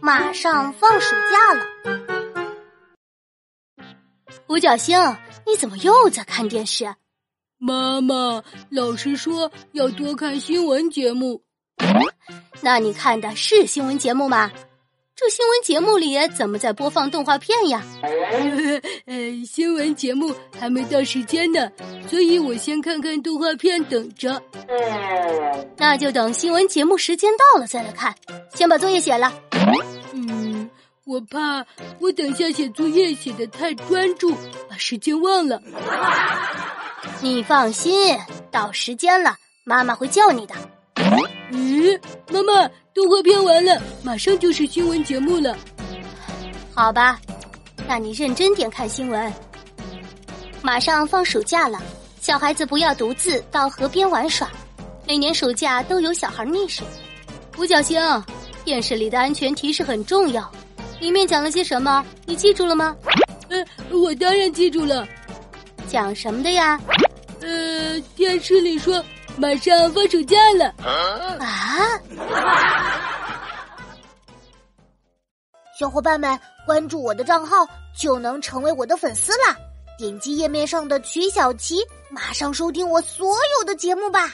马上放暑假了。五角星，你怎么又在看电视？妈妈，老师说要多看新闻节目。那你看的是新闻节目吗？这新闻节目里怎么在播放动画片呀？呃，新闻节目还没到时间呢，所以我先看看动画片，等着。那就等新闻节目时间到了再来看。先把作业写了。嗯，我怕我等下写作业写的太专注，把时间忘了。你放心，到时间了，妈妈会叫你的。咦，妈妈，动画片完了，马上就是新闻节目了。好吧，那你认真点看新闻。马上放暑假了，小孩子不要独自到河边玩耍。每年暑假都有小孩溺水。五角星，电视里的安全提示很重要，里面讲了些什么？你记住了吗？呃，我当然记住了。讲什么的呀？呃，电视里说。马上放暑假了啊！小伙伴们，关注我的账号就能成为我的粉丝啦！点击页面上的曲小琪，马上收听我所有的节目吧。